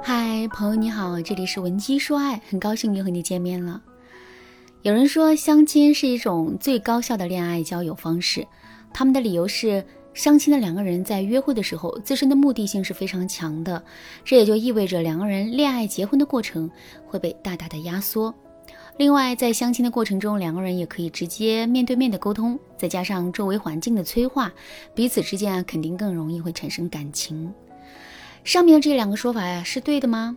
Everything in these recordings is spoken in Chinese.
嗨，朋友你好，这里是文姬说爱，很高兴又和你见面了。有人说相亲是一种最高效的恋爱交友方式，他们的理由是相亲的两个人在约会的时候自身的目的性是非常强的，这也就意味着两个人恋爱结婚的过程会被大大的压缩。另外，在相亲的过程中，两个人也可以直接面对面的沟通，再加上周围环境的催化，彼此之间啊肯定更容易会产生感情。上面这两个说法呀是对的吗？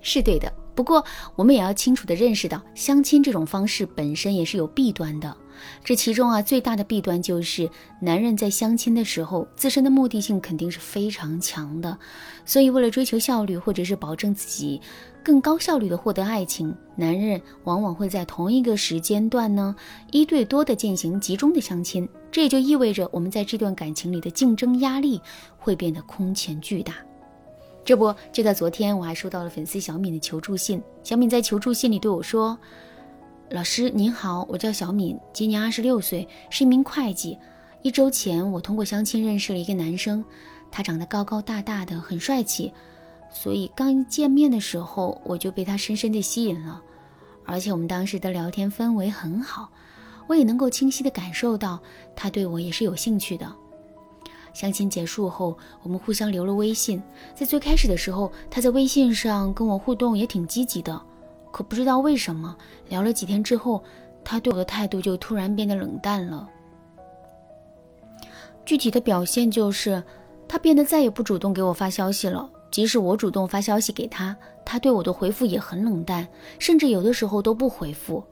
是对的。不过我们也要清楚的认识到，相亲这种方式本身也是有弊端的。这其中啊最大的弊端就是，男人在相亲的时候，自身的目的性肯定是非常强的。所以为了追求效率，或者是保证自己更高效率的获得爱情，男人往往会在同一个时间段呢一对多的进行集中的相亲。这也就意味着我们在这段感情里的竞争压力会变得空前巨大。这不，就在昨天，我还收到了粉丝小敏的求助信。小敏在求助信里对我说：“老师您好，我叫小敏，今年二十六岁，是一名会计。一周前，我通过相亲认识了一个男生，他长得高高大大的，很帅气，所以刚见面的时候，我就被他深深的吸引了。而且我们当时的聊天氛围很好，我也能够清晰的感受到他对我也是有兴趣的。”相亲结束后，我们互相留了微信。在最开始的时候，他在微信上跟我互动也挺积极的。可不知道为什么，聊了几天之后，他对我的态度就突然变得冷淡了。具体的表现就是，他变得再也不主动给我发消息了。即使我主动发消息给他，他对我的回复也很冷淡，甚至有的时候都不回复。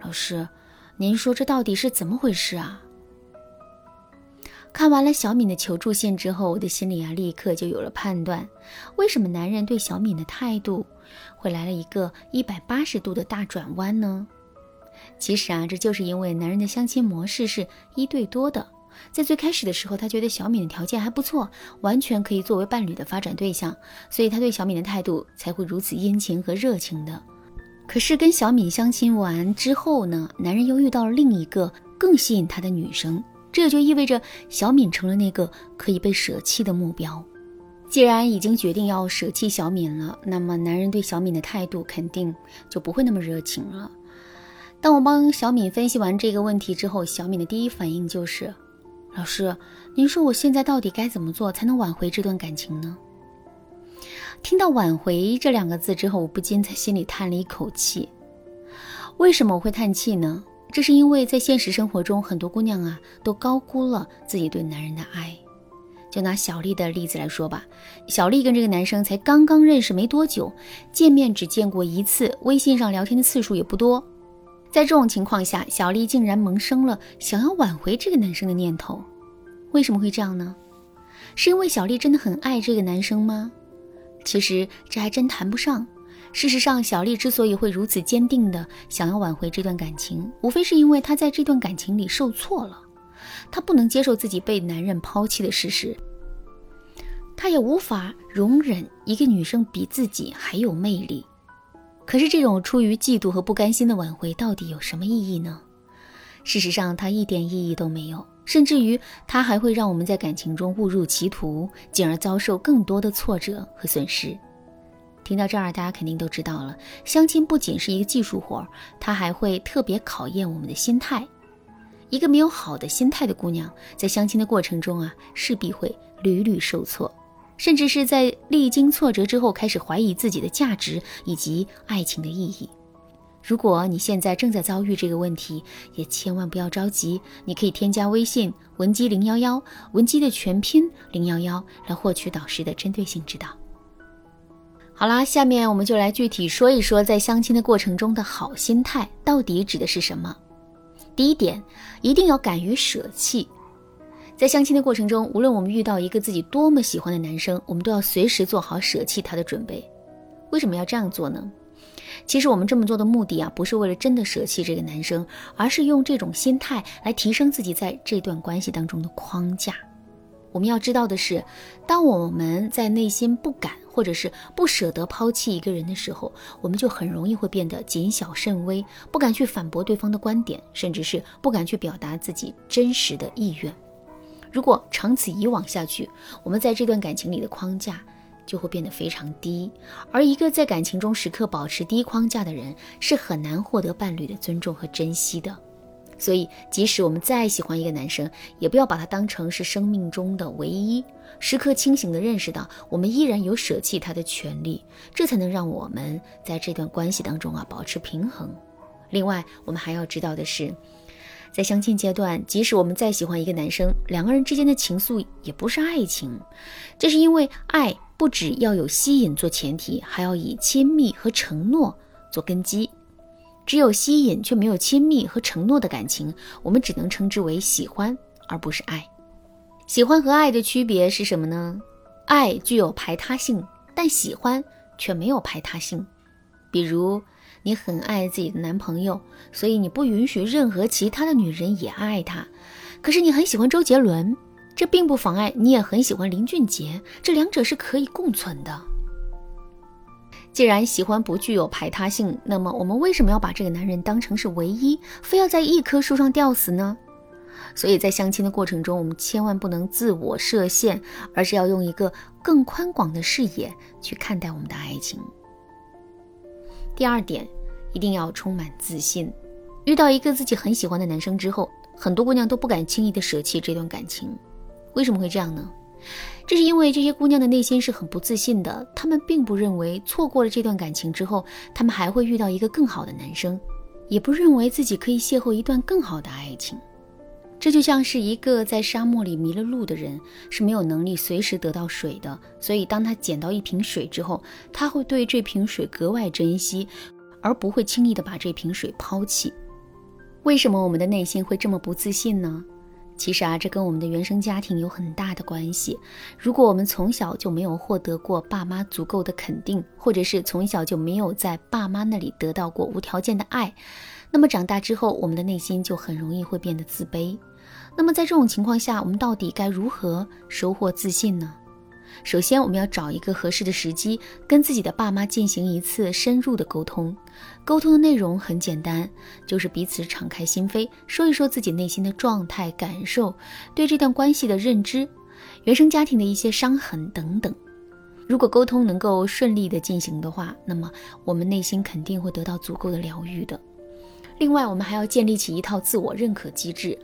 老师，您说这到底是怎么回事啊？看完了小敏的求助信之后，我的心里啊立刻就有了判断：为什么男人对小敏的态度会来了一个一百八十度的大转弯呢？其实啊，这就是因为男人的相亲模式是一对多的。在最开始的时候，他觉得小敏的条件还不错，完全可以作为伴侣的发展对象，所以他对小敏的态度才会如此殷勤和热情的。可是跟小敏相亲完之后呢，男人又遇到了另一个更吸引他的女生。这就意味着小敏成了那个可以被舍弃的目标。既然已经决定要舍弃小敏了，那么男人对小敏的态度肯定就不会那么热情了。当我帮小敏分析完这个问题之后，小敏的第一反应就是：“老师，您说我现在到底该怎么做才能挽回这段感情呢？”听到“挽回”这两个字之后，我不禁在心里叹了一口气。为什么我会叹气呢？这是因为在现实生活中，很多姑娘啊都高估了自己对男人的爱。就拿小丽的例子来说吧，小丽跟这个男生才刚刚认识没多久，见面只见过一次，微信上聊天的次数也不多。在这种情况下，小丽竟然萌生了想要挽回这个男生的念头。为什么会这样呢？是因为小丽真的很爱这个男生吗？其实这还真谈不上。事实上，小丽之所以会如此坚定的想要挽回这段感情，无非是因为她在这段感情里受挫了，她不能接受自己被男人抛弃的事实，她也无法容忍一个女生比自己还有魅力。可是，这种出于嫉妒和不甘心的挽回到底有什么意义呢？事实上，它一点意义都没有，甚至于它还会让我们在感情中误入歧途，进而遭受更多的挫折和损失。听到这儿，大家肯定都知道了，相亲不仅是一个技术活，它还会特别考验我们的心态。一个没有好的心态的姑娘，在相亲的过程中啊，势必会屡屡受挫，甚至是在历经挫折之后，开始怀疑自己的价值以及爱情的意义。如果你现在正在遭遇这个问题，也千万不要着急，你可以添加微信文姬零幺幺，文姬的全拼零幺幺，来获取导师的针对性指导。好啦，下面我们就来具体说一说，在相亲的过程中的好心态到底指的是什么。第一点，一定要敢于舍弃。在相亲的过程中，无论我们遇到一个自己多么喜欢的男生，我们都要随时做好舍弃他的准备。为什么要这样做呢？其实我们这么做的目的啊，不是为了真的舍弃这个男生，而是用这种心态来提升自己在这段关系当中的框架。我们要知道的是，当我们在内心不敢或者是不舍得抛弃一个人的时候，我们就很容易会变得谨小慎微，不敢去反驳对方的观点，甚至是不敢去表达自己真实的意愿。如果长此以往下去，我们在这段感情里的框架就会变得非常低。而一个在感情中时刻保持低框架的人，是很难获得伴侣的尊重和珍惜的。所以，即使我们再喜欢一个男生，也不要把他当成是生命中的唯一，时刻清醒地认识到，我们依然有舍弃他的权利，这才能让我们在这段关系当中啊保持平衡。另外，我们还要知道的是，在相亲阶段，即使我们再喜欢一个男生，两个人之间的情愫也不是爱情，这是因为爱不只要有吸引做前提，还要以亲密和承诺做根基。只有吸引却没有亲密和承诺的感情，我们只能称之为喜欢，而不是爱。喜欢和爱的区别是什么呢？爱具有排他性，但喜欢却没有排他性。比如，你很爱自己的男朋友，所以你不允许任何其他的女人也爱他。可是你很喜欢周杰伦，这并不妨碍你也很喜欢林俊杰，这两者是可以共存的。既然喜欢不具有排他性，那么我们为什么要把这个男人当成是唯一，非要在一棵树上吊死呢？所以在相亲的过程中，我们千万不能自我设限，而是要用一个更宽广的视野去看待我们的爱情。第二点，一定要充满自信。遇到一个自己很喜欢的男生之后，很多姑娘都不敢轻易的舍弃这段感情。为什么会这样呢？这是因为这些姑娘的内心是很不自信的，她们并不认为错过了这段感情之后，她们还会遇到一个更好的男生，也不认为自己可以邂逅一段更好的爱情。这就像是一个在沙漠里迷了路的人，是没有能力随时得到水的，所以当他捡到一瓶水之后，他会对这瓶水格外珍惜，而不会轻易的把这瓶水抛弃。为什么我们的内心会这么不自信呢？其实啊，这跟我们的原生家庭有很大的关系。如果我们从小就没有获得过爸妈足够的肯定，或者是从小就没有在爸妈那里得到过无条件的爱，那么长大之后，我们的内心就很容易会变得自卑。那么在这种情况下，我们到底该如何收获自信呢？首先，我们要找一个合适的时机，跟自己的爸妈进行一次深入的沟通。沟通的内容很简单，就是彼此敞开心扉，说一说自己内心的状态、感受，对这段关系的认知、原生家庭的一些伤痕等等。如果沟通能够顺利的进行的话，那么我们内心肯定会得到足够的疗愈的。另外，我们还要建立起一套自我认可机制。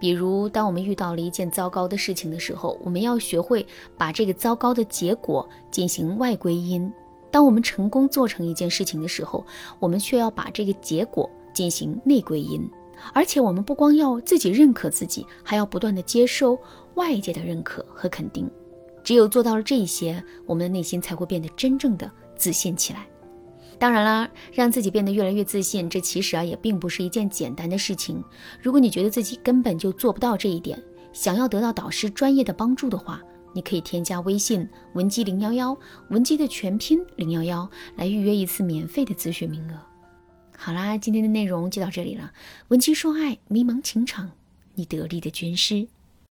比如，当我们遇到了一件糟糕的事情的时候，我们要学会把这个糟糕的结果进行外归因；当我们成功做成一件事情的时候，我们却要把这个结果进行内归因。而且，我们不光要自己认可自己，还要不断的接受外界的认可和肯定。只有做到了这些，我们的内心才会变得真正的自信起来。当然啦，让自己变得越来越自信，这其实啊也并不是一件简单的事情。如果你觉得自己根本就做不到这一点，想要得到导师专业的帮助的话，你可以添加微信文姬零幺幺，文姬的全拼零幺幺，来预约一次免费的咨询名额。好啦，今天的内容就到这里了。文姬说爱，迷茫情场，你得力的军师。